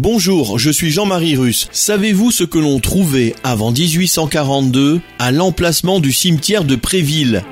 Bonjour, je suis Jean-Marie Russe. Savez-vous ce que l'on trouvait avant 1842 à l'emplacement du cimetière de Préville?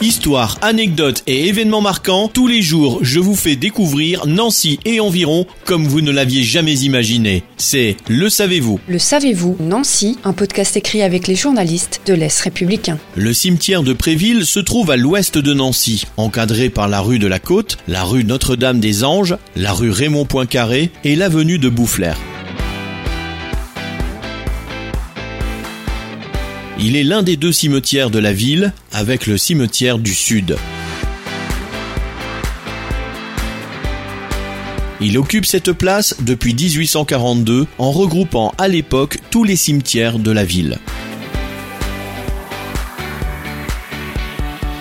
Histoire, anecdotes et événements marquants, tous les jours je vous fais découvrir Nancy et environ comme vous ne l'aviez jamais imaginé. C'est Le Savez-vous. Le savez-vous, Nancy, un podcast écrit avec les journalistes de l'Est républicain. Le cimetière de Préville se trouve à l'ouest de Nancy, encadré par la rue de la Côte, la rue Notre-Dame des Anges, la rue Raymond Poincaré et l'avenue de Boufflers. Il est l'un des deux cimetières de la ville avec le cimetière du Sud. Il occupe cette place depuis 1842 en regroupant à l'époque tous les cimetières de la ville.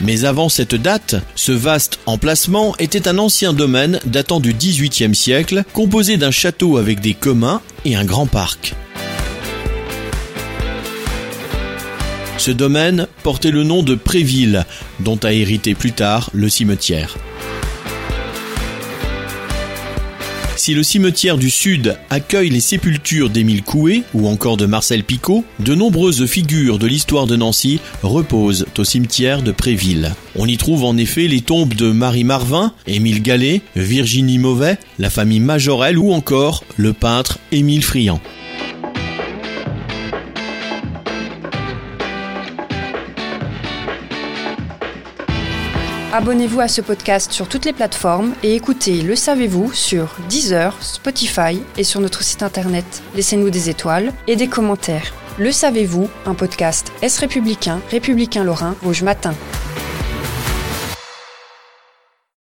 Mais avant cette date, ce vaste emplacement était un ancien domaine datant du XVIIIe siècle, composé d'un château avec des communs et un grand parc. Ce domaine portait le nom de Préville, dont a hérité plus tard le cimetière. Si le cimetière du Sud accueille les sépultures d'Émile Coué ou encore de Marcel Picot, de nombreuses figures de l'histoire de Nancy reposent au cimetière de Préville. On y trouve en effet les tombes de Marie Marvin, Émile Gallet, Virginie Mauvet, la famille Majorel ou encore le peintre Émile Friand. Abonnez-vous à ce podcast sur toutes les plateformes et écoutez Le Savez-vous sur Deezer, Spotify et sur notre site internet. Laissez-nous des étoiles et des commentaires. Le Savez-vous, un podcast Est républicain, républicain lorrain, rouge matin.